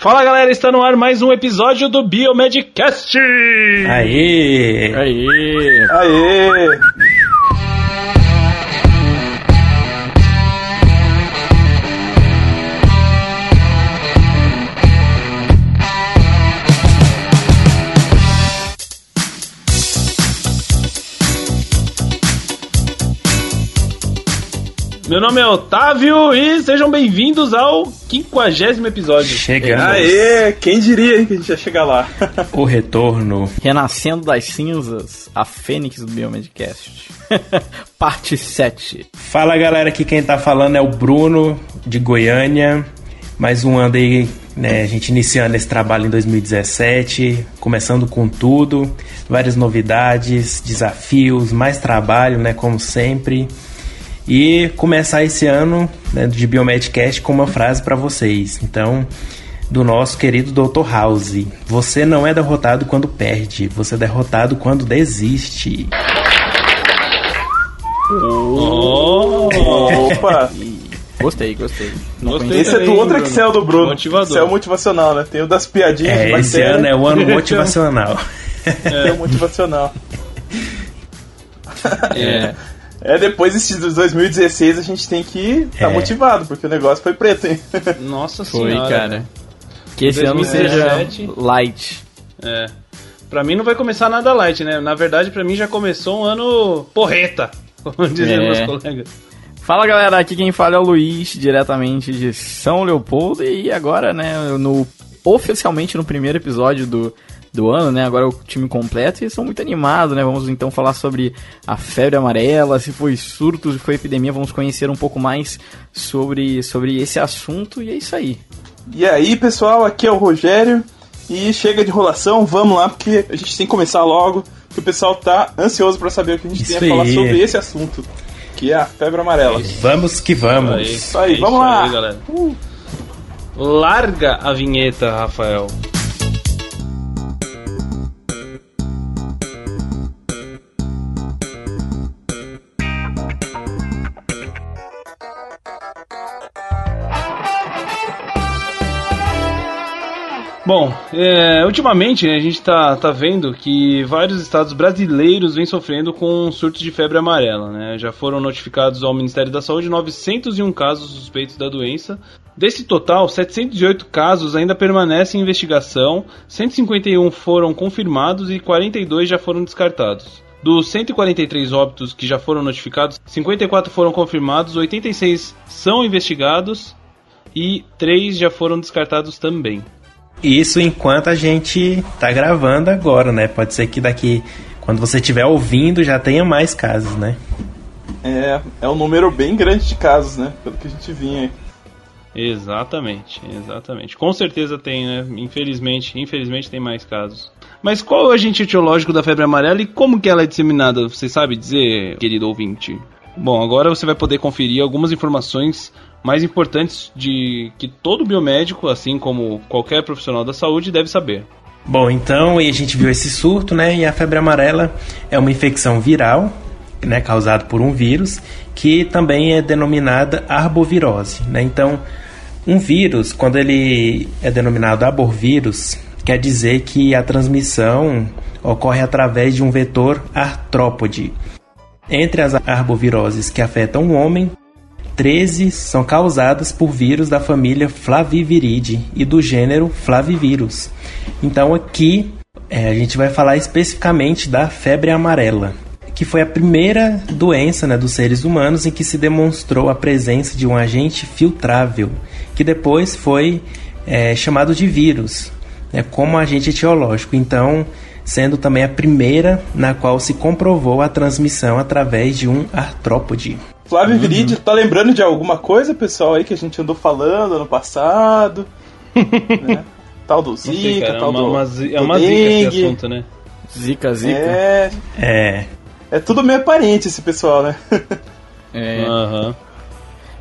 Fala galera, está no ar mais um episódio do Biomedcast! Aê! Aê! Aê! Meu nome é Otávio e sejam bem-vindos ao 50 episódio. Chegamos. Aê! Quem diria hein, que a gente ia chegar lá? O retorno. Renascendo das cinzas, a Fênix do Biomedcast. Parte 7. Fala galera, aqui quem tá falando é o Bruno, de Goiânia. Mais um ano aí, né? A gente iniciando esse trabalho em 2017, começando com tudo, várias novidades, desafios, mais trabalho, né? Como sempre. E começar esse ano né, de Biomedcast com uma frase para vocês. Então, do nosso querido Dr. House: Você não é derrotado quando perde, você é derrotado quando desiste. Oh! Opa! Gostei, gostei. Não Gostei. Esse é do outro Bruno. Excel do Bruno. Motivador. Excel motivacional, né? Tem o das piadinhas de É, esse ano é o ano motivacional. tem o motivacional. É. É, depois desse de 2016 a gente tem que estar É. motivado, porque o negócio foi preto, hein? Nossa Foi, senhora. cara. Que esse ano 2017. seja light. É. Pra mim não vai começar nada light, né? Na verdade, pra mim já começou um ano porreta, como dizem É. meus colegas. Fala galera, aqui quem fala é o Luiz, diretamente de São Leopoldo. E agora, né, no, oficialmente no primeiro episódio do, do ano, né? Agora é o time completo e estão muito animados, né? Vamos então falar sobre a febre amarela, se foi surto, se foi epidemia. Vamos conhecer um pouco mais sobre, sobre esse assunto e é isso aí. E aí, pessoal, aqui é o Rogério. E chega de enrolação, vamos lá, porque a gente tem que começar logo, que o pessoal tá ansioso pra saber o que a gente Isso tem a falar aí. sobre esse assunto, que é a febre amarela. Vamos que vamos. Aí, Isso aí, é vamos lá. aí, galera. Larga a vinheta, Rafael. Bom, é, ultimamente né, a gente tá, tá vendo que vários estados brasileiros vêm sofrendo com surtos de febre amarela. Né? Já foram notificados ao Ministério da Saúde 901 casos suspeitos da doença. Desse total, 708 casos ainda permanecem em investigação, 151 foram confirmados e 42 já foram descartados. Dos 143 óbitos que já foram notificados, 54 foram confirmados, 86 são investigados e 3 já foram descartados também. Isso enquanto a gente tá gravando agora, né? Pode ser que daqui, quando você estiver ouvindo, já tenha mais casos, né? É, é um número bem grande de casos, né? Pelo que a gente vinha aí. Exatamente, exatamente. Com certeza tem, né? Infelizmente, infelizmente tem mais casos. Mas qual é o agente etiológico da febre amarela e como que ela é disseminada? Você sabe dizer, querido ouvinte? Bom, agora você vai poder conferir algumas informações mais importantes de que todo biomédico, assim como qualquer profissional da saúde, deve saber. Bom, então e a gente viu esse surto, né? E a febre amarela é uma infecção viral, né, causada por um vírus, que também é denominada arbovirose, né? Então, um vírus, quando ele é denominado arborvírus, quer dizer que a transmissão ocorre através de um vetor artrópode. Entre as arboviroses que afetam o homem, 13 são causadas por vírus da família Flaviviridae e do gênero Flavivirus. Então aqui é, a gente vai falar especificamente da febre amarela, que foi a primeira doença né, dos seres humanos em que se demonstrou a presença de um agente filtrável, que depois foi é, chamado de vírus, né, como agente etiológico. Então, sendo também a primeira na qual se comprovou a transmissão através de um artrópode. Flávio Uhum. Viride, tá lembrando de alguma coisa, pessoal, aí que a gente andou falando ano passado? né? Tal do Não sei, Zika, cara, é tal uma, do, uma, é do uma zica esse dengue. assunto, né? Zica, zica. É, É, é tudo meio parente esse pessoal, né? É. Aham.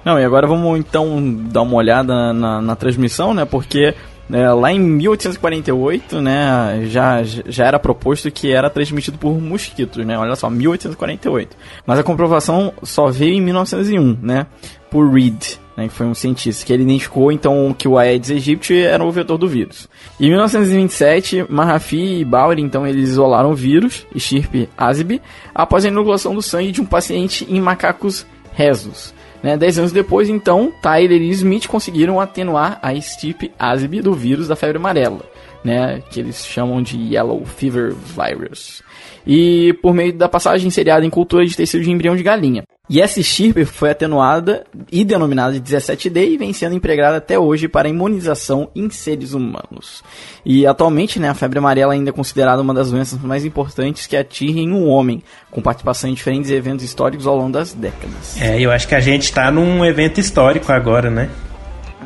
Não, e agora vamos então dar uma olhada na, na transmissão, né? Porque né, lá em 1848, né, já, já era proposto que era transmitido por mosquitos, né? Olha só, 1848. Mas a comprovação só veio em 1901, né? Por Reed. né, que foi um cientista, que ele identificou então que o Aedes aegypti era o vetor do vírus. Em 1927, Mahaffey e Bauer então eles isolaram o vírus, estirpe Azib, após a inoculação do sangue de um paciente em macacos rezos. Né, dez anos depois, então, Tyler e Smith conseguiram atenuar a estirpe Azib do vírus da febre amarela, né, que eles chamam de Yellow Fever Virus. E por meio da passagem seriada em cultura de tecido de embrião de galinha. E essa estirpe foi atenuada e denominada de 17D e vem sendo empregada até hoje para imunização em seres humanos. E atualmente, né, a febre amarela ainda é considerada uma das doenças mais importantes que atingem um homem, com participação em diferentes eventos históricos ao longo das décadas. É, eu acho que a gente está num evento histórico agora, né?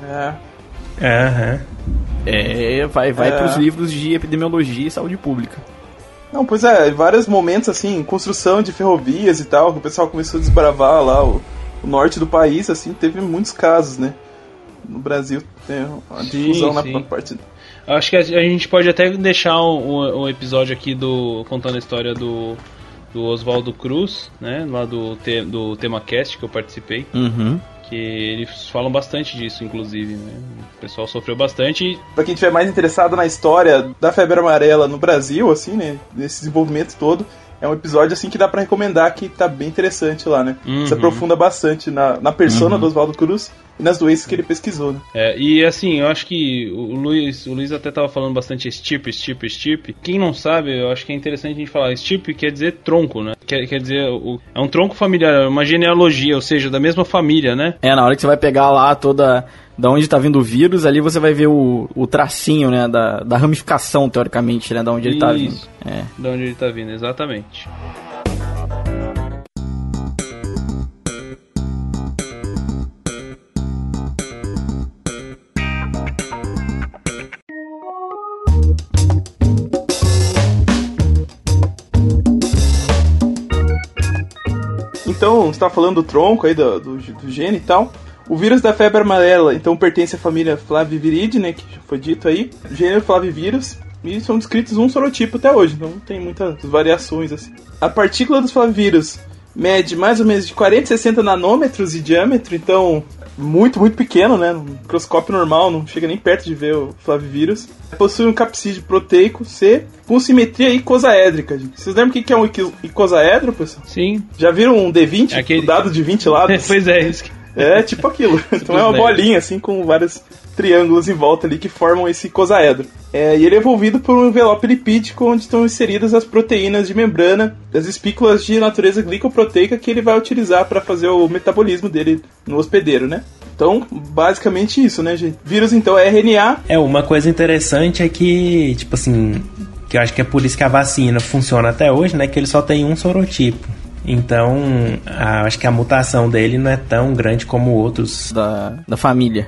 É. Aham. É, vai, vai É. para os livros de epidemiologia e saúde pública. Não, pois é, em vários momentos assim, construção de ferrovias e tal, que o pessoal começou a desbravar lá o, o norte do país, assim, teve muitos casos, né? No Brasil tem uma Sim, difusão na, sim. na parte. Acho que a, a gente pode até deixar o, o episódio aqui do contando a história do, do Oswaldo Cruz, né? Lá do, te, do TemaCast que eu participei. Uhum. Que eles falam bastante disso, inclusive. Né? O pessoal sofreu bastante. e Pra quem tiver mais interessado na história da febre amarela no Brasil, assim, né? Nesse desenvolvimento todo, é um episódio assim que dá pra recomendar que tá bem interessante lá, né? Uhum. Se aprofunda bastante na, na persona do Oswaldo Cruz e nas doenças que ele pesquisou, né? É, e assim, eu acho que o Luiz, o Luiz até tava falando bastante estip, estip, estip. Quem não sabe, eu acho que é interessante a gente falar. Estip quer dizer tronco, né? Quer, quer dizer, o- é um tronco familiar, é uma genealogia, ou seja, da mesma família, né? É, na hora que você vai pegar lá toda. Da onde tá vindo o vírus, ali você vai ver o, o tracinho, né? Da, da ramificação, teoricamente, né? Da onde ele tá vindo. Isso. É. De onde ele tá vindo, exatamente. Então, você tá falando do tronco aí, do, do, do gene e tal. O vírus da febre amarela, então, pertence à família Flaviviridae, né, que já foi dito aí. Gênero Flavivírus. E são descritos um sorotipo até hoje, então não tem muitas variações assim. A partícula dos flavivírus mede mais ou menos de 40 a 60 nanômetros de diâmetro, então muito, muito pequeno, né? No microscópio normal, não chega nem perto de ver o flavivírus. Possui um capsídeo proteico C com simetria icosaédrica. Vocês lembram o que é um ico- icosaedro, pessoal? Sim. Já viram um D20? Aquele- O dado de 20 lados? pois é, isso que... É tipo aquilo. Então é uma bolinha assim com vários triângulos em volta ali que formam esse icosaedro. É, e ele é envolvido por um envelope lipídico onde estão inseridas as proteínas de membrana das espículas de natureza glicoproteica que ele vai utilizar para fazer o metabolismo dele no hospedeiro, né? Então, basicamente isso, né, gente? Vírus então é RNA. É, uma coisa interessante é que, tipo assim, que eu acho que é por isso que a vacina funciona até hoje, né? Que ele só tem um sorotipo. Então, a- acho que a mutação dele não é tão grande como outros. Da, da família.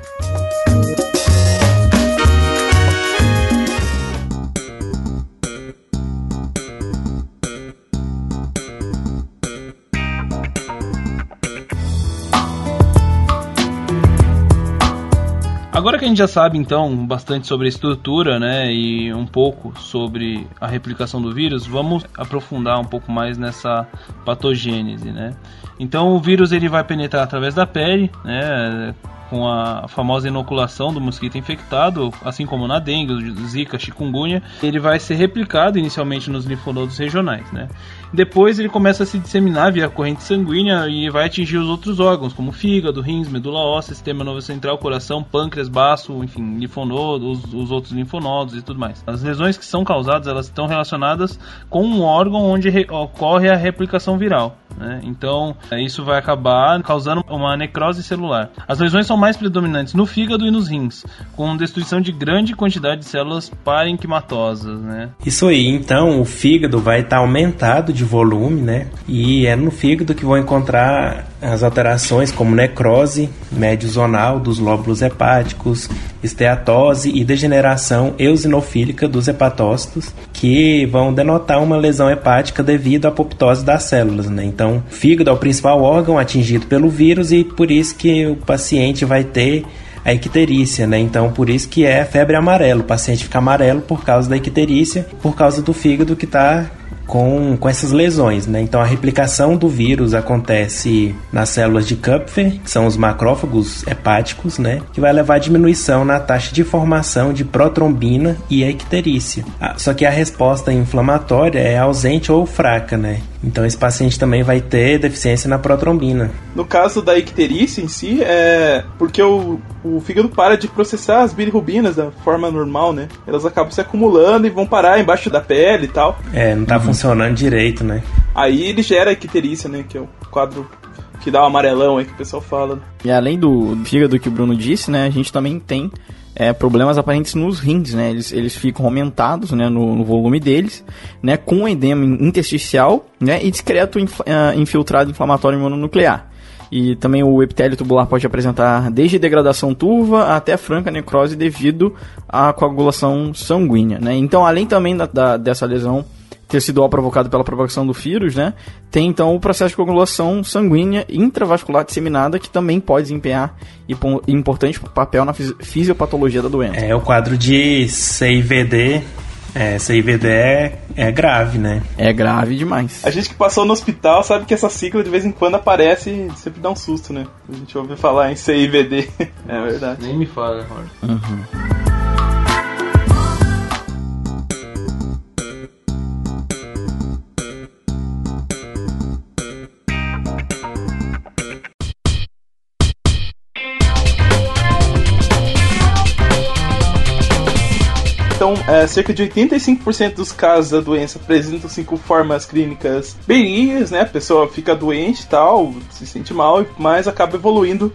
Agora que a gente já sabe então bastante sobre a estrutura, né, e um pouco sobre a replicação do vírus, vamos aprofundar um pouco mais nessa patogênese, né? Então o vírus ele vai penetrar através da pele, né, com a famosa inoculação do mosquito infectado, assim como na dengue, zika, chikungunya, ele vai ser replicado inicialmente nos linfonodos regionais, né? Depois ele começa a se disseminar via corrente sanguínea e vai atingir os outros órgãos, como fígado, rins, medula óssea, sistema nervoso central, coração, pâncreas, baço, enfim, linfonodos, os, os outros linfonodos e tudo mais. As lesões que são causadas, elas estão relacionadas com um órgão onde re- ocorre a replicação viral. Né? Então, isso vai acabar causando uma necrose celular. As lesões são mais predominantes no fígado e nos rins, com destruição de grande quantidade de células parenquimatosas, né? Isso aí, então o fígado vai estar aumentado de volume, né? E é no fígado que vão encontrar as alterações como necrose médio-zonal dos lóbulos hepáticos, esteatose e degeneração eosinofílica dos hepatócitos, que vão denotar uma lesão hepática devido à apoptose das células, né? Então, o fígado é o principal órgão atingido pelo vírus e por isso que o paciente vai ter a icterícia, né? Então, por isso que é febre amarela. O paciente fica amarelo por causa da icterícia, por causa do fígado que está com, com essas lesões, né? Então a replicação do vírus acontece nas células de Kupfer, que são os macrófagos hepáticos, né? Que vai levar a diminuição na taxa de formação de protrombina e icterícia. Ah, só que a resposta inflamatória é ausente ou fraca, né? Então esse paciente também vai ter deficiência na protrombina. No caso da icterícia em si, é porque o, o fígado para de processar as bilirrubinas da forma normal, né? Elas acabam se acumulando e vão parar embaixo da pele e tal. É, não tá uhum. funcionando direito, né? Aí ele gera a icterícia, né? Que é o quadro que dá o amarelão aí que o pessoal fala. E além do fígado que o Bruno disse, né? A gente também tem é, problemas aparentes nos rins, né? Eles, eles ficam aumentados né, no, no volume deles, né? Com edema intersticial né, e discreto inf, uh, infiltrado inflamatório mononuclear. E também o epitélio tubular pode apresentar desde degradação turva até franca necrose devido à coagulação sanguínea, né? Então, além também da, da dessa lesão tecidual provocado pela propagação do vírus, né? Tem então o processo de coagulação sanguínea intravascular disseminada que também pode desempenhar importante papel na fisiopatologia da doença. É o quadro de CIVD é, CIVD é, é grave, né? É grave demais. A gente que passou no hospital sabe que essa sigla de vez em quando aparece e sempre dá um susto, né? A gente ouve falar em CIVD. é verdade. Nem me fala, Jorge. Uhum. É, cerca de 85% dos casos da doença apresentam cinco formas clínicas benignas, né? A pessoa fica doente e tal, se sente mal, mas acaba evoluindo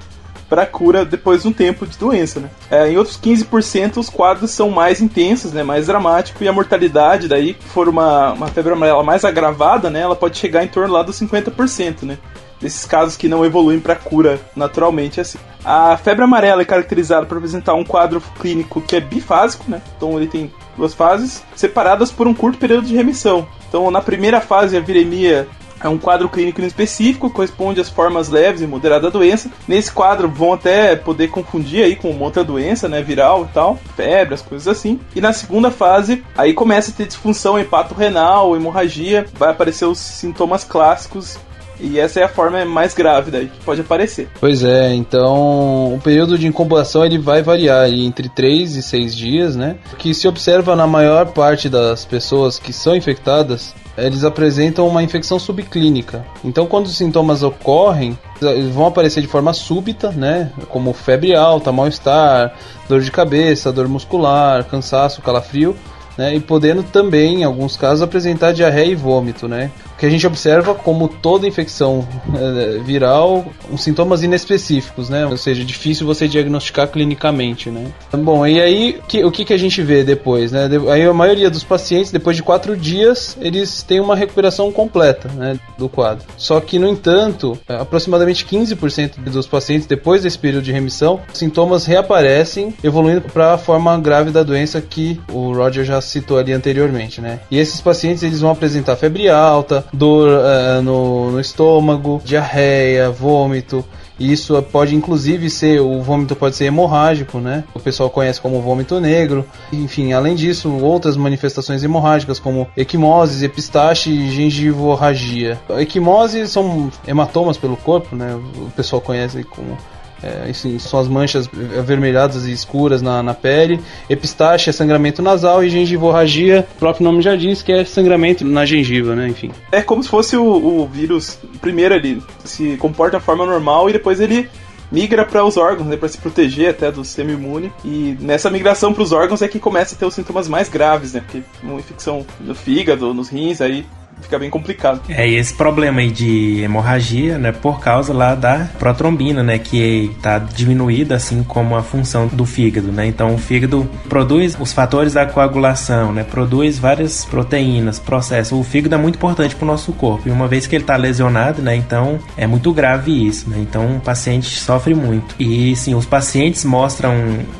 para cura depois de um tempo de doença, né? É, em outros 15% os quadros são mais intensos, né? Mais dramáticos e a mortalidade daí, se for uma, uma febre amarela mais agravada, né? Ela pode chegar em torno lá dos 50%, né? Desses casos que não evoluem para cura naturalmente assim. A febre amarela é caracterizada por apresentar um quadro clínico que é bifásico, né? Então ele tem duas fases separadas por um curto período de remissão. Então na primeira fase a viremia é um quadro clínico específico, corresponde às formas leves e moderadas da doença. Nesse quadro vão até poder confundir aí com uma outra doença, né, viral e tal, febre, as coisas assim. E na segunda fase, aí começa a ter disfunção hepato-renal, hemorragia, vai aparecer os sintomas clássicos e essa é a forma mais grave daí que pode aparecer. Pois é, então o período de incubação ele vai variar entre 3 e 6 dias, né? O que se observa na maior parte das pessoas que são infectadas, eles apresentam uma infecção subclínica. Então, quando os sintomas ocorrem, eles vão aparecer de forma súbita, né? Como febre alta, mal-estar, dor de cabeça, dor muscular, cansaço, calafrio, né? E podendo também, em alguns casos, apresentar diarreia e vômito, né? Que a gente observa como toda infecção é, viral, uns sintomas inespecíficos, né? Ou seja, difícil você diagnosticar clinicamente, né? Bom, e aí que, o que, que a gente vê depois, né? Aí a maioria dos pacientes, depois de quatro dias, eles têm uma recuperação completa, né, do quadro. Só que, no entanto, aproximadamente 15% dos pacientes, depois desse período de remissão, sintomas reaparecem, evoluindo para a forma grave da doença que o Roger já citou ali anteriormente, né? E esses pacientes, eles vão apresentar febre alta, dor uh, no, no estômago, diarreia, vômito. Isso pode inclusive ser, o vômito pode ser hemorrágico, né? O pessoal conhece como vômito negro. Enfim, além disso, outras manifestações hemorrágicas como equimoses, epistaxe e gengivorragia. Equimoses são hematomas pelo corpo, né? O pessoal conhece como é, são as manchas avermelhadas e escuras na, na pele. Epistaxe é sangramento nasal e gengivorragia, o próprio nome já diz que é sangramento na gengiva, né? Enfim. É como se fosse o, o vírus, primeiro ele se comporta de forma normal e depois ele migra para os órgãos, né, para se proteger até do sistema imune. E nessa migração para os órgãos é que começa a ter os sintomas mais graves, né? Porque uma infecção no fígado, nos rins, aí fica bem complicado. É, e esse problema aí de hemorragia, né, por causa lá da protrombina, né, que está diminuída, assim como a função do fígado, né, então o fígado produz os fatores da coagulação, né, produz várias proteínas, processos, o fígado é muito importante para o nosso corpo, e uma vez que ele está lesionado, né, então é muito grave isso, né, então o paciente sofre muito. E sim, os pacientes mostram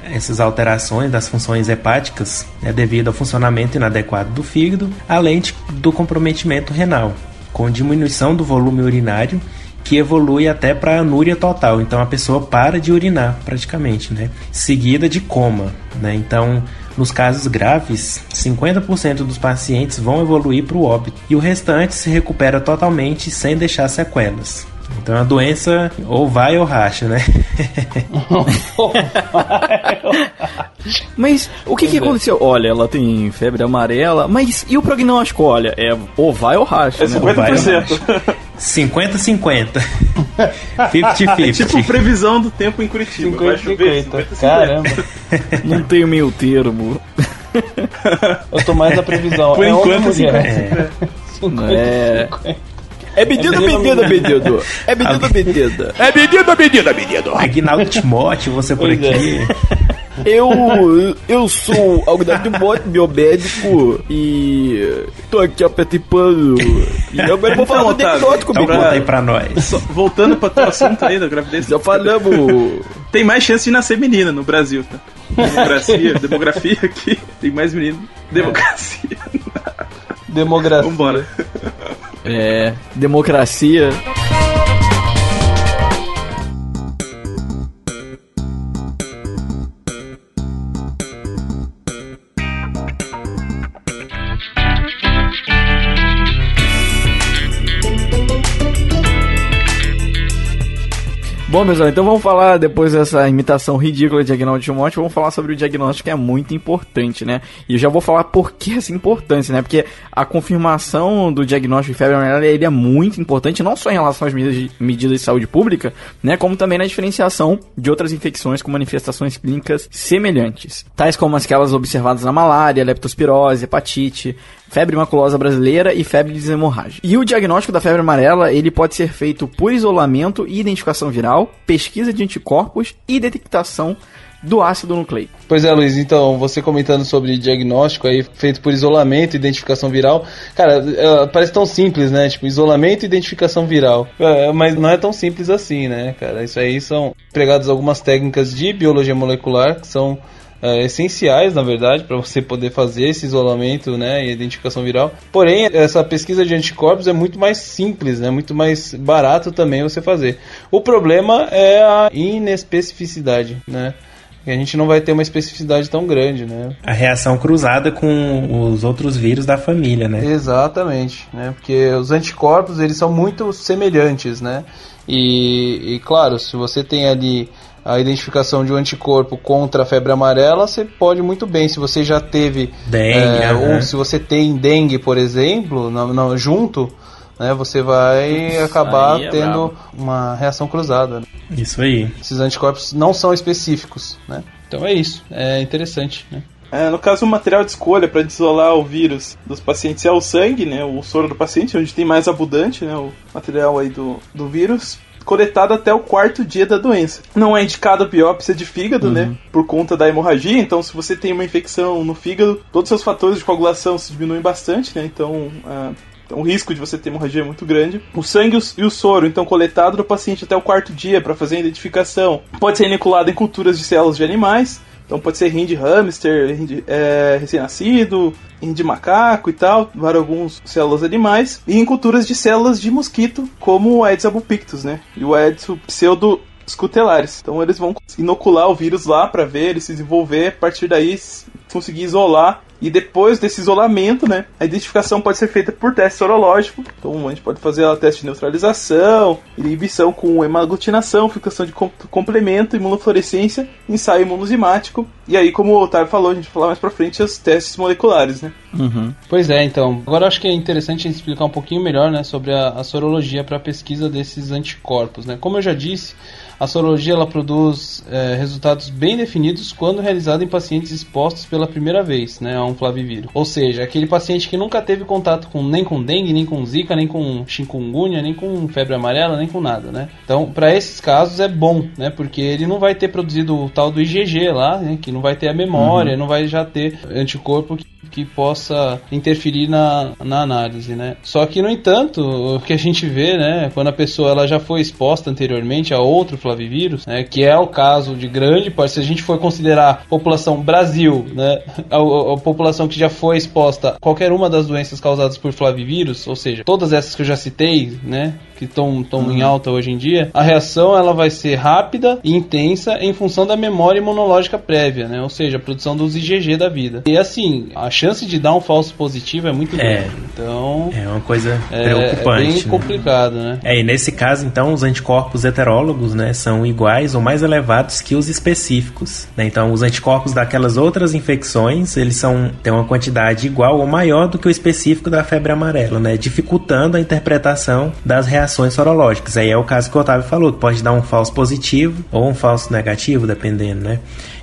essas alterações das funções hepáticas, né, devido ao funcionamento inadequado do fígado, além de, do comprometimento comprometimento renal, com diminuição do volume urinário que evolui até para anúria total. Então a pessoa para de urinar praticamente, né? Seguida de coma, né? Então Nos casos graves, 50% dos pacientes vão evoluir para o óbito e o restante se recupera totalmente sem deixar sequelas. Então a doença ou vai ou racha, né? mas o que, que é. aconteceu? Olha, ela tem febre amarela, mas e o prognóstico? Olha, é ou vai ou racha, É né? 50%. 50-50. É 50-50. tipo previsão do tempo em Curitiba. Vai chover 50, 50, Caramba. Não tem meio termo. Eu tô mais na previsão. Por é enquanto, mulher? 50, É. 50. É medida, É medida, medida, medida. É medida, medida. É medida, medida, medida. Aguinaldo Timóteo, você por Pois é. aqui. Eu, eu sou Agnaldo Mote, biomédico, e tô aqui apertipando. E agora eu vou falar do Então, Otávio, diagnóstico, Então amigo. conta aí pra nós. Só- voltando para teu assunto aí da gravidez. Já falamos. Tem mais chance de nascer menina no Brasil, tá? Democracia, demografia aqui. Tem mais menino. Democracia. Demografia. Vambora. É, democracia. Bom, pessoal, então vamos falar, depois dessa imitação ridícula de Agnaldo Timóteo, vamos falar sobre o diagnóstico que é muito importante, né? E eu já vou falar por que essa importância, né? Porque a confirmação do diagnóstico de febre amarela, ele é muito importante, não só em relação às medidas de, medidas de saúde pública, né? Como também na diferenciação de outras infecções com manifestações clínicas semelhantes. Tais como aquelas observadas na malária, leptospirose, hepatite, febre maculosa brasileira e febre de hemorrágica. E o diagnóstico da febre amarela, ele pode ser feito por isolamento e identificação viral, pesquisa de anticorpos e detectação do ácido nucleico. Pois é, Luiz, então, você comentando sobre diagnóstico aí, feito por isolamento e identificação viral, cara, é, parece tão simples, né? Tipo, isolamento e identificação viral. É, mas não é tão simples assim, né, cara? Isso aí são empregadas algumas técnicas de biologia molecular que são é, essenciais, na verdade, para você poder fazer esse isolamento né, e identificação viral. Porém, essa pesquisa de anticorpos é muito mais simples, né, muito mais barato também você fazer. O problema é a inespecificidade, né? Que a gente não vai ter uma especificidade tão grande, né? A reação cruzada com os outros vírus da família, né? Exatamente, né? Porque os anticorpos eles são muito semelhantes, né? E, e claro, se você tem ali a identificação de um anticorpo contra a febre amarela, você pode muito bem. Se você já teve Dengue, é, ou se você tem dengue, por exemplo, não, não, junto, né? Você vai acabar aí é tendo brabo. uma reação cruzada. né? Isso aí. Esses anticorpos não são específicos, né? Então é isso, é interessante, né? É, no caso, o material de escolha para isolar o vírus dos pacientes é o sangue, né? O soro do paciente, onde tem mais abundante, né? O material aí do, do vírus. Coletado até o quarto dia da doença. Não é indicada a biópsia de fígado, né? Por conta da hemorragia. Então, se você tem uma infecção no fígado, todos os seus fatores de coagulação se diminuem bastante, né? Então, ah, então, o risco de você ter hemorragia é muito grande. O sangue e o- e o soro, então, coletado do paciente até o quarto dia para fazer a identificação, pode ser inoculado em culturas de células de animais. Então, pode ser rim de hamster, rim de, é, recém-nascido, rim de macaco e tal, vários alguns células animais. E em culturas de células de mosquito, como o Aedes albopictus, né? E o Aedes pseudo scutelares. Então eles vão inocular o vírus lá para ver ele se desenvolver, a partir daí conseguir isolar. E depois desse isolamento, né, a identificação pode ser feita por teste sorológico. Então a gente pode fazer o teste de neutralização, inibição com hemaglutinação, fixação de com- complemento, imunofluorescência, ensaio imunozimático. E aí, como o Otávio falou, a gente vai falar mais pra frente os testes moleculares, né? Uhum. Pois é, então. Agora acho que é interessante explicar um pouquinho melhor né, sobre a, a sorologia para pesquisa desses anticorpos. Né? Como eu já disse, a sorologia ela produz é, resultados bem definidos quando realizada em pacientes expostos pela primeira vez né, a um flavivírus. Ou seja, aquele paciente que nunca teve contato com, nem com dengue, nem com zika, nem com chikungunya, nem com febre amarela, nem com nada. Né? Então, para esses casos é bom, né, porque ele não vai ter produzido o tal do IgG lá, né, que não vai ter a memória, não vai já ter anticorpo que que possa interferir na, na análise, né? Só que, no entanto, o que a gente vê, né, quando a pessoa ela já foi exposta anteriormente a outro flavivírus, né, que é o caso de grande parte, se a gente for considerar a população Brasil, né, a, a, a população que já foi exposta a qualquer uma das doenças causadas por flavivírus, ou seja, todas essas que eu já citei, né, que estão uhum. em alta hoje em dia, a reação ela vai ser rápida e intensa em função da memória imunológica prévia, né? Ou seja, a produção dos IgG da vida. E assim, a chance de dar um falso positivo é muito é, grande. Então, é uma coisa preocupante. É bem né? complicado, né? É, e nesse caso, então, os anticorpos heterólogos, né, são iguais ou mais elevados que os específicos, né? Então, os anticorpos daquelas outras infecções, eles são têm uma quantidade igual ou maior do que o específico da febre amarela, né? Dificultando a interpretação das reações sorológicas. Aí é o caso que o Otávio falou, pode dar um falso positivo ou um falso negativo, dependendo, né?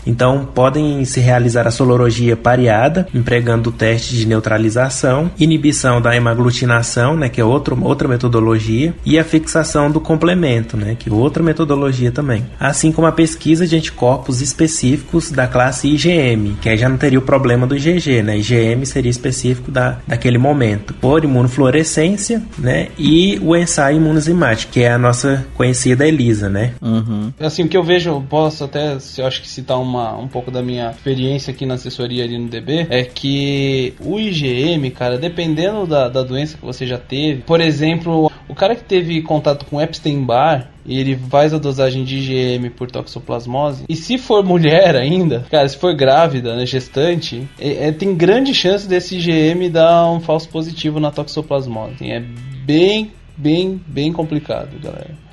Então, podem se realizar a sorologia pareada, empregando o teste de neutralização, inibição da hemaglutinação, né, que é outro, outra metodologia, e a fixação do complemento, né, que é outra metodologia também. Assim como a pesquisa de anticorpos específicos da classe IgM, que aí já não teria o problema do IgG, né? IgM seria específico da, daquele momento. Por imunofluorescência, né, e o ensaio imunozimático, que é a nossa conhecida ELISA, né? Uhum. Assim, o que eu vejo, posso até, eu acho que citar uma uma, um pouco da minha experiência aqui na assessoria ali no DB, é que o IgM, cara, dependendo da, da doença que você já teve, por exemplo, o cara que teve contato com Epstein-Barr, e ele faz a dosagem de IgM por toxoplasmose. E se for mulher ainda, cara, se for grávida, né, gestante, é, é, tem grande chance desse IgM dar um falso positivo na toxoplasmose. É bem, bem, bem complicado, galera.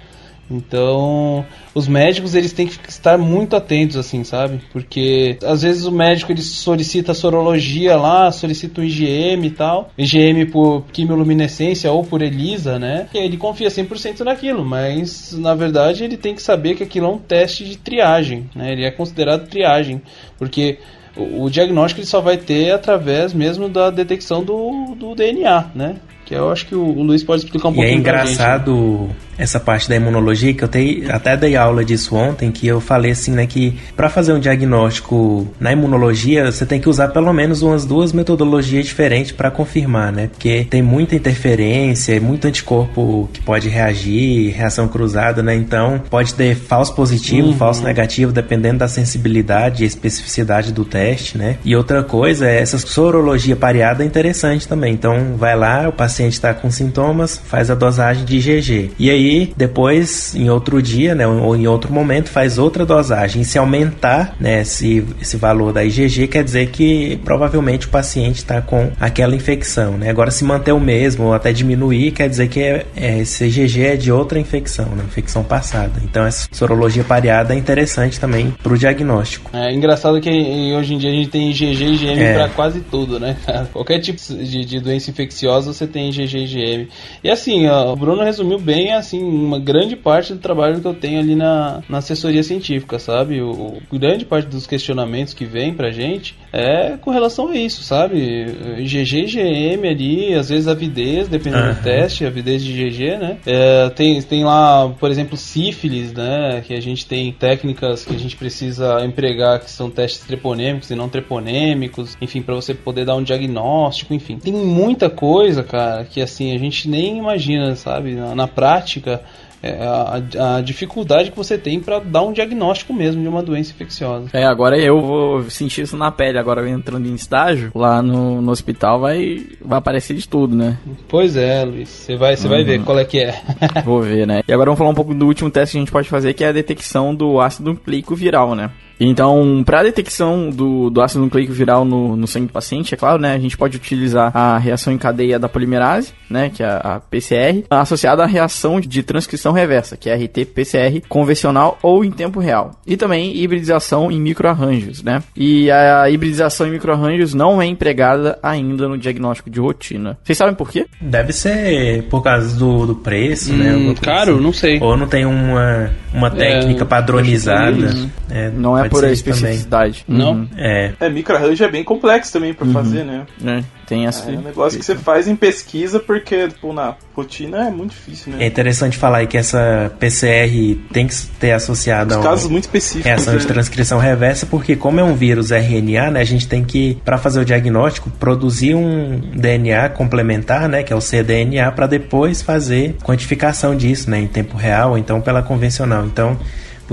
Então, os médicos eles têm que estar muito atentos assim, sabe? Porque às vezes o médico ele solicita sorologia lá, solicita o IgM e tal, IgM por quimioluminescência ou por ELISA, né? E ele confia 100% naquilo, mas na verdade ele tem que saber que aquilo é um teste de triagem, né? Ele é considerado triagem, porque o, o diagnóstico ele só vai ter através mesmo da detecção do, do DNA, né? Que eu acho que o, Luiz pode explicar um e é pouquinho. É engraçado essa parte da imunologia, que eu tenho, até dei aula disso ontem, que eu falei assim, né, que para fazer um diagnóstico na imunologia, você tem que usar pelo menos umas duas metodologias diferentes para confirmar, né? Porque tem muita interferência, muito anticorpo que pode reagir, reação cruzada, né? Então, pode ter falso positivo, uhum. falso negativo, dependendo da sensibilidade e especificidade do teste, né? E outra coisa é essa sorologia pareada é interessante também. Então, vai lá, o paciente está com sintomas, faz a dosagem de IgG. E aí aí depois, em outro dia, né, ou em outro momento, faz outra dosagem. E se aumentar né, esse, esse valor da IgG, quer dizer que provavelmente o paciente está com aquela infecção. Né? Agora, se manter o mesmo ou até diminuir, quer dizer que é, é, esse IgG é de outra infecção, né, infecção passada. Então, essa sorologia pareada é interessante também para o diagnóstico. É engraçado que hoje em dia a gente tem IgG e IgM é. para quase tudo, né? Qualquer tipo de, de, doença infecciosa você tem IgG e. E assim, ó, o Bruno resumiu bem assim uma grande parte do trabalho que eu tenho ali na, na assessoria científica, sabe? O, o, grande parte dos questionamentos que vem pra gente é com relação a isso, sabe? GG e GM ali, às vezes avidez, dependendo uhum. do teste, avidez de GG, né? É, tem, tem lá, por exemplo, sífilis, né? Que a gente tem técnicas que a gente precisa empregar que são testes treponêmicos e não treponêmicos, enfim, para você poder dar um diagnóstico, enfim. Tem muita coisa, cara, que assim, a gente nem imagina, sabe? na, na prática é, a, a, dificuldade que você tem para dar um diagnóstico mesmo de uma doença infecciosa. É, agora eu vou sentir isso na pele. Agora entrando em estágio, lá no, no hospital vai, vai aparecer de tudo, né? Pois é, Luiz. Você vai, você uhum. vai ver qual é que é. vou ver, né? E agora vamos falar um pouco do último teste que a gente pode fazer, que é a detecção do ácido nucleico viral, né? Então, para a detecção do, do ácido nucleico viral no, no sangue do paciente, é claro, né, a gente pode utilizar a reação em cadeia da polimerase, né, que é a, a PCR, associada à reação de transcrição reversa, que é RT-PCR convencional ou em tempo real. E também hibridização em microarranjos, né? E a hibridização em microarranjos não é empregada ainda no diagnóstico de rotina. Vocês sabem por quê? Deve ser por causa do, do preço, né, hum, né? Caro, assim. não sei. Ou não tem uma, uma é, técnica é, padronizada. É, não é por ser a isso também. especificidade. Não? Uhum. É, É, microarranjo é bem complexo também pra fazer, né? É, tem essa. É um negócio que você faz em pesquisa porque, tipo, na rotina é muito difícil, é né? interessante falar aí que essa PCR tem que ter associada a um- casos muito específicos. reação de né? transcrição reversa, porque como é um vírus RNA, né, a gente tem que, para fazer o diagnóstico, produzir um DNA complementar, né, que é o cDNA, para depois fazer quantificação disso, né, em tempo real, ou então pela convencional. Então,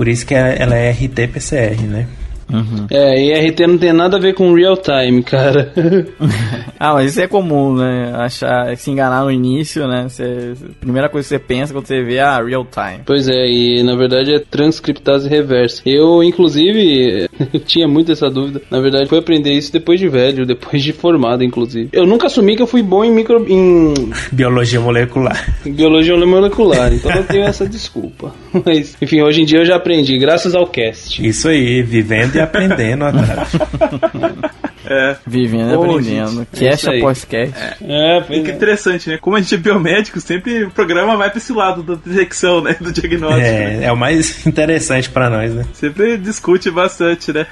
por isso que é- ela é RT-PCR, né? Uhum. É, e RT não tem nada a ver com real time, cara. Ah, mas isso é comum, né? Achar, se enganar no início, né? A primeira coisa que você pensa quando você vê é a real time. Pois é, e na verdade é transcriptase reversa. Eu, inclusive, tinha muito essa dúvida. Na verdade, fui aprender isso depois de velho, depois de formado, inclusive. Eu nunca assumi que eu fui bom em micro. em Biologia molecular. biologia molecular, então eu tenho essa desculpa. Mas, enfim, hoje em dia eu já aprendi, graças ao cast. Isso aí, vivendo e aprendendo. É. Vivendo e aprendendo. gente, Cast é após cast. É, pois que é. interessante, né? Como a gente é biomédico, sempre o programa vai pra esse lado da detecção, né? Do diagnóstico. né? É, é o mais interessante para nós, né? Sempre discute bastante, né?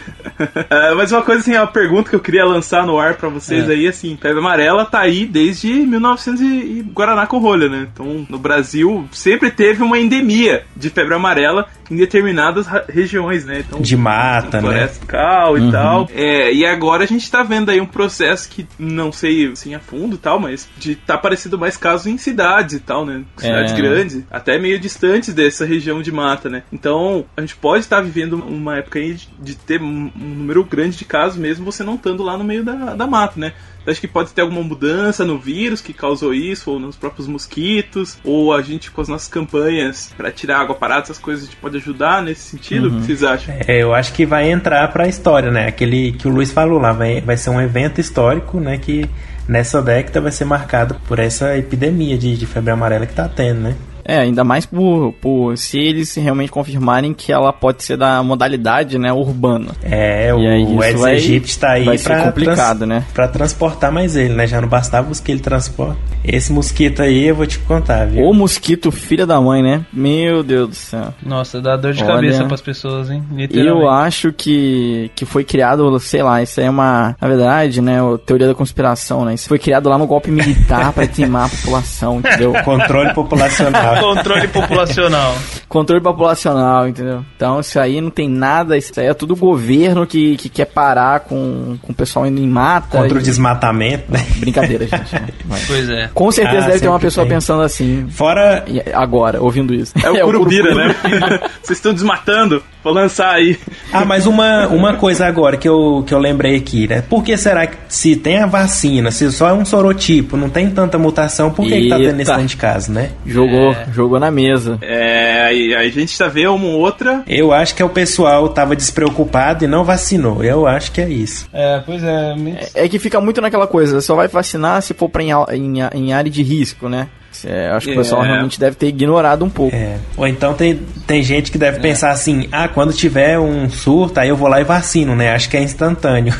Ah, mas uma coisa assim, uma pergunta que eu queria lançar no ar pra vocês É. aí, assim, febre amarela tá aí desde 1900 e Guaraná com rolha, né? Então, no Brasil sempre teve uma endemia de febre amarela em determinadas regiões, né? Então, De mata, né? floresta cal e tal. É, e agora a gente tá vendo aí um processo que não sei assim a fundo e tal, mas de tá aparecendo mais casos em cidades e tal, né? Cidades É. grandes, até meio distantes dessa região de mata, né? Então a gente pode estar vivendo uma época aí de, de ter um, um número grande de casos, mesmo você não estando lá no meio da, da mata, né? Acho que pode ter alguma mudança no vírus que causou isso, ou nos próprios mosquitos, ou a gente com as nossas campanhas pra tirar água parada, essas coisas, a gente pode ajudar nesse sentido. O que vocês acham? É, eu acho que vai entrar pra história, né? Aquele que o Luiz falou lá, vai, vai ser um evento histórico, né? Que nessa década vai ser marcado por essa epidemia de, de febre amarela que tá tendo, né? É, ainda mais por, por se eles realmente confirmarem que ela pode ser da modalidade, né, urbana. É, E aí o isso Aedes vai- aegypti tá aí vai pra, complicado, né? pra transportar mais ele, né? Já não bastava os que ele transporta. Esse mosquito aí eu vou te contar, viu? O mosquito filha da mãe, né? Meu Deus do céu. Nossa, dá dor de Olha. cabeça pras pessoas, hein? Eu acho que, que foi criado, sei lá, isso aí é uma, na verdade, né, a teoria da conspiração, né? Isso foi criado lá no golpe militar pra dizimar a população, entendeu? Controle populacional. Controle populacional. Controle populacional, entendeu? Então isso aí não tem nada, isso aí é tudo governo que, que quer parar com, com o pessoal indo em mata. Contra o e- desmatamento, né? Brincadeira, gente. né? Vai. Pois é. Com certeza Ah, deve ter uma pessoa tem. pensando assim, Fora agora, ouvindo isso. É o Curubira, né? Vocês estão desmatando. Vou lançar aí. Ah, mas uma, uma coisa agora que eu, que eu lembrei aqui, né? Por que será que se tem a vacina, se só é um sorotipo, não tem tanta mutação, por que, que tá tendo esse tanto de caso, né? Jogou, jogou na mesa. É, aí, aí a gente tá vendo uma outra. Eu acho que é o pessoal tava despreocupado e não vacinou. Eu acho que é isso. É, pois é. É que fica muito naquela coisa, só vai vacinar se for pra em, em, em área de risco, né? É, acho que o pessoal É. realmente deve ter ignorado um pouco. É. Ou então tem, tem gente que deve pensar assim, ah, quando tiver um surto, aí eu vou lá e vacino, né? Acho que é instantâneo.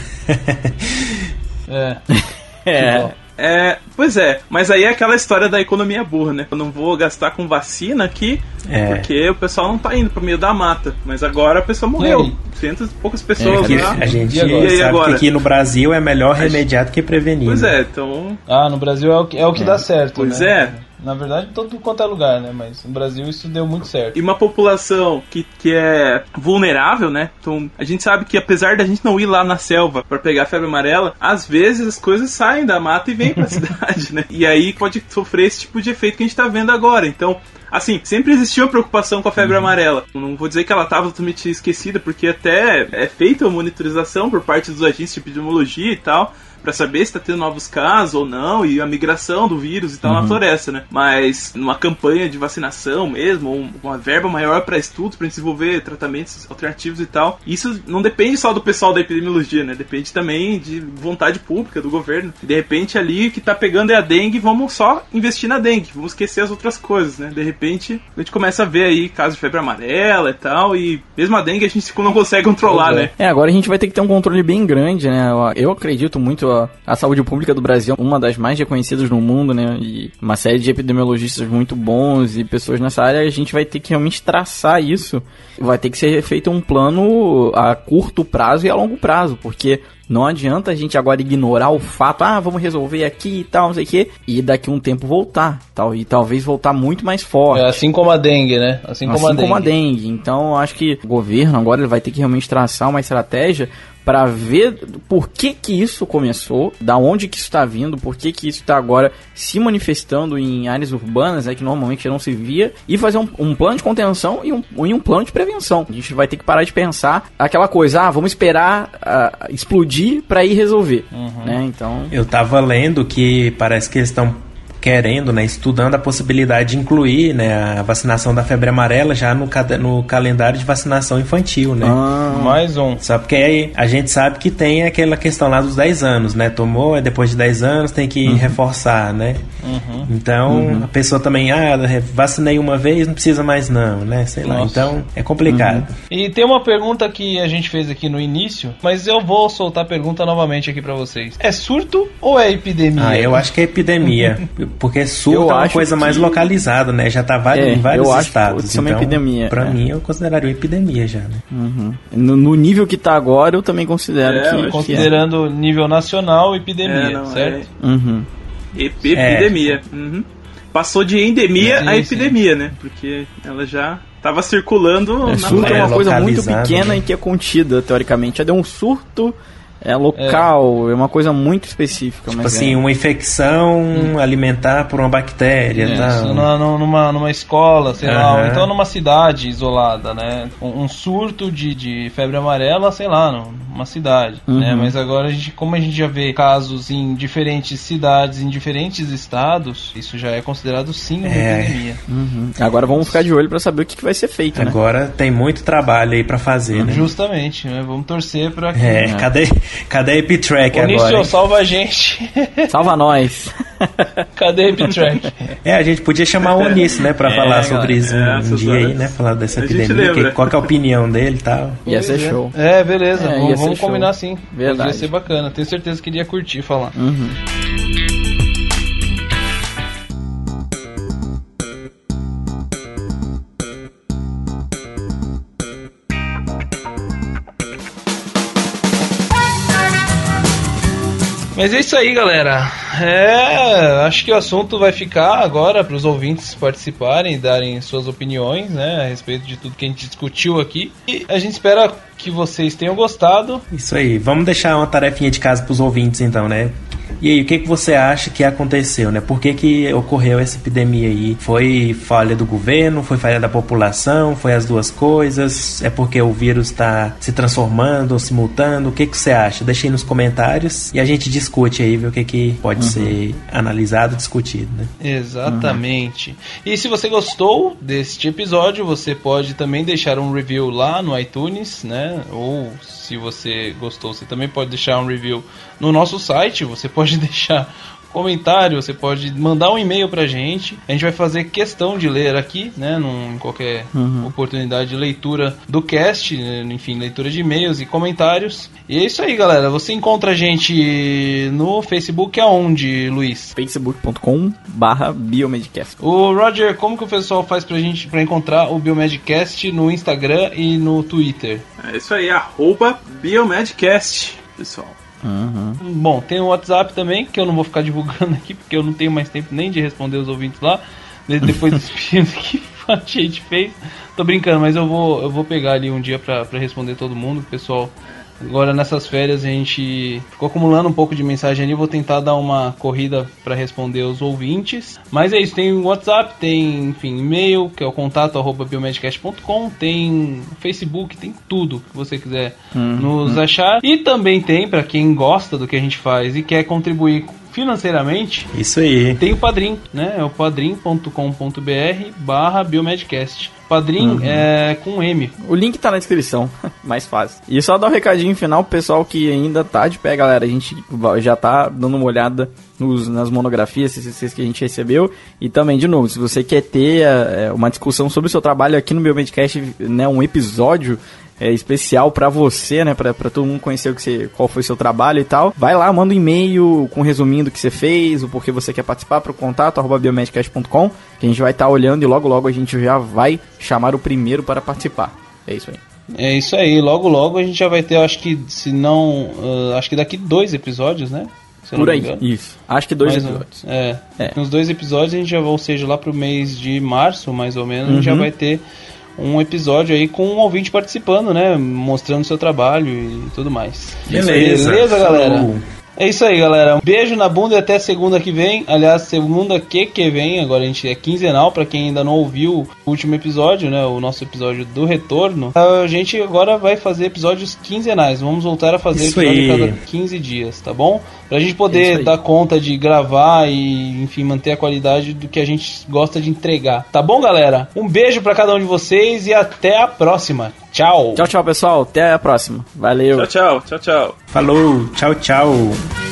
É. É. É, pois é, mas aí é aquela história da economia burra, né? Eu não vou gastar com vacina aqui, É. porque o pessoal não tá indo pro meio da mata. Mas agora a pessoa morreu. aí? Cientos e poucas pessoas Aqui, lá. a gente E agora? E sabe agora? que aqui no Brasil é melhor remediar do que prevenir. Pois né? é, então. Ah, no Brasil é o que, é o que dá certo. Pois né? é. Na verdade, todo quanto é lugar, né? Mas no Brasil isso deu muito certo. E uma população que, que é vulnerável, né? Então, a gente sabe que apesar da gente não ir lá na selva pra pegar febre amarela, às vezes as coisas saem da mata e vêm pra cidade, né? E aí pode sofrer esse tipo de efeito que a gente tá vendo agora. Então, Assim, sempre existiu a preocupação com a febre amarela. Não vou dizer que ela estava totalmente esquecida, porque até é feita a monitorização por parte dos agentes de epidemiologia e tal, para saber se está tendo novos casos ou não, e a migração do vírus e tal na floresta, né? Mas numa campanha de vacinação mesmo, uma verba maior para estudos, para desenvolver tratamentos alternativos e tal, isso não depende só do pessoal da epidemiologia, né? Depende também de vontade pública do governo. De repente ali que tá pegando é a dengue, vamos só investir na dengue, vamos esquecer as outras coisas, né? De repente a gente começa a ver aí casos de febre amarela e tal, e mesmo a dengue a gente não consegue controlar, né? É, agora a gente vai ter que ter um controle bem grande, né? Eu acredito muito a, saúde pública do Brasil, uma das mais reconhecidas no mundo, né? E uma série de epidemiologistas muito bons e pessoas nessa área, a gente vai ter que realmente traçar isso. Vai ter que ser feito um plano a curto prazo e a longo prazo, porque não adianta a gente agora ignorar o fato, ah, vamos resolver aqui e tal, não sei o quê, e daqui um tempo voltar, tal, e talvez voltar muito mais forte. É assim como a dengue, né? Assim como, assim a, dengue. como a dengue. Então, eu acho que o governo agora ele vai ter que realmente traçar uma estratégia para ver por que que isso começou, da onde que isso está vindo, por que que isso está agora se manifestando em áreas urbanas, é que normalmente não se via, e fazer um, um plano de contenção e um, e um, plano de prevenção. A gente vai ter que parar de pensar aquela coisa, ah, vamos esperar uh, explodir para ir resolver, uhum. né? Então, eu tava lendo que parece que eles estão querendo, né, estudando a possibilidade de incluir né, a vacinação da febre amarela já no, no calendário de vacinação infantil, né? Ah, mais um. Só porque aí a gente sabe que tem aquela questão lá dos 10 anos, né? Tomou, depois de 10 anos tem que uhum. reforçar, né? Uhum. Então, uhum. a pessoa também, ah, vacinei uma vez, não precisa mais não, né? Sei Nossa. lá. Então, é complicado. Uhum. E tem uma pergunta que a gente fez aqui no início, mas eu vou soltar a pergunta novamente aqui para vocês. É surto ou é epidemia? Ah, eu acho que é epidemia. Porque surto eu é uma coisa que... mais localizada, né? Já tá vários, é, em vários eu estados. Acho que então, uma epidemia. Pra é. mim, eu consideraria uma epidemia já, né? Uhum. No, no, nível que tá agora, eu também considero é, que. Considerando que nível nacional, epidemia, é, não, certo? Uhum. epidemia. Uhum. Passou de endemia sim, a epidemia, sim. né? Porque ela já tava circulando é, na surto é uma coisa muito pequena né? e que é contida, teoricamente. Já deu um surto é local, é. é, uma coisa muito específica. Tipo assim, é. uma infecção hum. alimentar por uma bactéria. Isso, tá? numa, numa escola, sei uhum. lá, ou então numa cidade isolada, né? Um, um, surto de, de febre amarela, sei lá, numa cidade. Né? Uhum. Né? Mas agora, a gente, como a gente já vê casos em diferentes cidades, em diferentes estados, isso já é considerado sim uma é. epidemia. Uhum. Agora vamos ficar de olho para saber o que, que, vai ser feito. Né? Agora né? tem muito trabalho aí para fazer. Né? Justamente, né? Vamos torcer para que. É, cadê? Cadê a Epitrack agora? Onício, salva a gente. Salva nós. Cadê a Epitrack? É, a gente podia chamar o Onício, né, pra é, falar sobre isso é, um, dia aí, né? Falar dessa epidemia, que, qual que é a opinião dele e tal. Ia ser show. É, beleza. É, vamos, vamos combinar sim. Verdade. Ia ser bacana. Tenho certeza que ele ia curtir falar. Uhum. Mas é isso aí, galera. É, acho que o assunto vai ficar agora para os ouvintes participarem e darem suas opiniões, né, a respeito de tudo que a gente discutiu aqui. E a gente espera que vocês tenham gostado. Isso aí. Vamos deixar uma tarefinha de casa para os ouvintes, então, né? E aí, o que, que você acha que aconteceu, né? Por que, que ocorreu essa epidemia aí? Foi falha do governo? Foi falha da população? Foi as duas coisas? É porque o vírus está se transformando ou se mutando? O que, que você acha? Deixe aí nos comentários e a gente discute aí, ver o que, que pode uhum. ser analisado, discutido, né? Exatamente. Uhum. E se você gostou deste episódio, você pode também deixar um review lá no iTunes, né? Ou se você gostou, você também pode deixar um review no nosso site. Você pode deixar comentário, você pode mandar um e-mail pra gente. A gente vai fazer questão de ler aqui, né? Num, em qualquer uhum. oportunidade de leitura do cast, né, enfim, leitura de e-mails e comentários. E é isso aí, galera. Você encontra a gente no Facebook aonde, Luiz? facebook.com barra Biomedcast. O Roger, como que o pessoal faz pra gente pra encontrar o Biomedcast no Instagram e no Twitter? É isso aí, arroba Biomedcast, pessoal. Uhum. Bom, tem o WhatsApp também, que eu não vou ficar divulgando aqui, porque eu não tenho mais tempo nem de responder os ouvintes lá. Depois desse pedido que a gente fez. Tô brincando, mas eu vou, eu vou pegar ali um dia pra, pra responder todo mundo. O pessoal Agora nessas férias a gente ficou acumulando um pouco de mensagem ali, vou tentar dar uma corrida para responder os ouvintes. Mas é isso, tem WhatsApp, tem, enfim, e-mail, que é o contato arroba biomedcast.com, tem Facebook, tem tudo que você quiser uhum. nos achar. E também tem para quem gosta do que a gente faz e quer contribuir financeiramente. Isso aí. Tem o Padrim, né? É o padrim.com.br barra Biomedcast. Padrim Uhum. é com M. O link tá na descrição, mais fácil. E só dar um recadinho final pro pessoal que ainda tá de pé, galera. A gente já tá dando uma olhada nos, nas monografias CCCs que a gente recebeu. E também, de novo, se você quer ter é, uma discussão sobre o seu trabalho aqui no Biomedcast, né, um episódio é, especial pra você, né, pra, pra todo mundo conhecer o que você, qual foi o seu trabalho e tal, vai lá, manda um e-mail com um resuminho do que você fez, o porquê você quer participar pro contato, arroba biomedcast.com, que a gente vai estar olhando e logo logo a gente já vai chamar o primeiro para participar. É isso aí. É isso aí, logo logo a gente já vai ter, acho que, se não. ah, acho que daqui dois episódios, né? Se Por aí, isso. Acho que dois Mais episódios. É, É. Nos dois episódios a gente já vai, ou seja, lá pro mês de março, mais ou menos, a gente já Uhum. vai ter um episódio aí com um ouvinte participando, né? Mostrando seu trabalho e tudo mais. Beleza. Beleza, galera? Falou. É isso aí, galera. Um beijo na bunda e até segunda que vem. Aliás, segunda que que vem. Agora a gente é quinzenal. Pra quem ainda não ouviu o último episódio, né? O nosso episódio do retorno. A gente agora vai fazer episódios quinzenais. Vamos voltar a fazer Isso episódio a aí. cada 15 dias, tá bom? Pra gente É poder aí. dar conta de gravar e, enfim, manter a qualidade do que a gente gosta de entregar. Tá bom, galera? Um beijo pra cada um de vocês e até a próxima. Tchau. Tchau, tchau, pessoal. Até a próxima. Valeu. Tchau, tchau, tchau, tchau. Falou, tchau, tchau.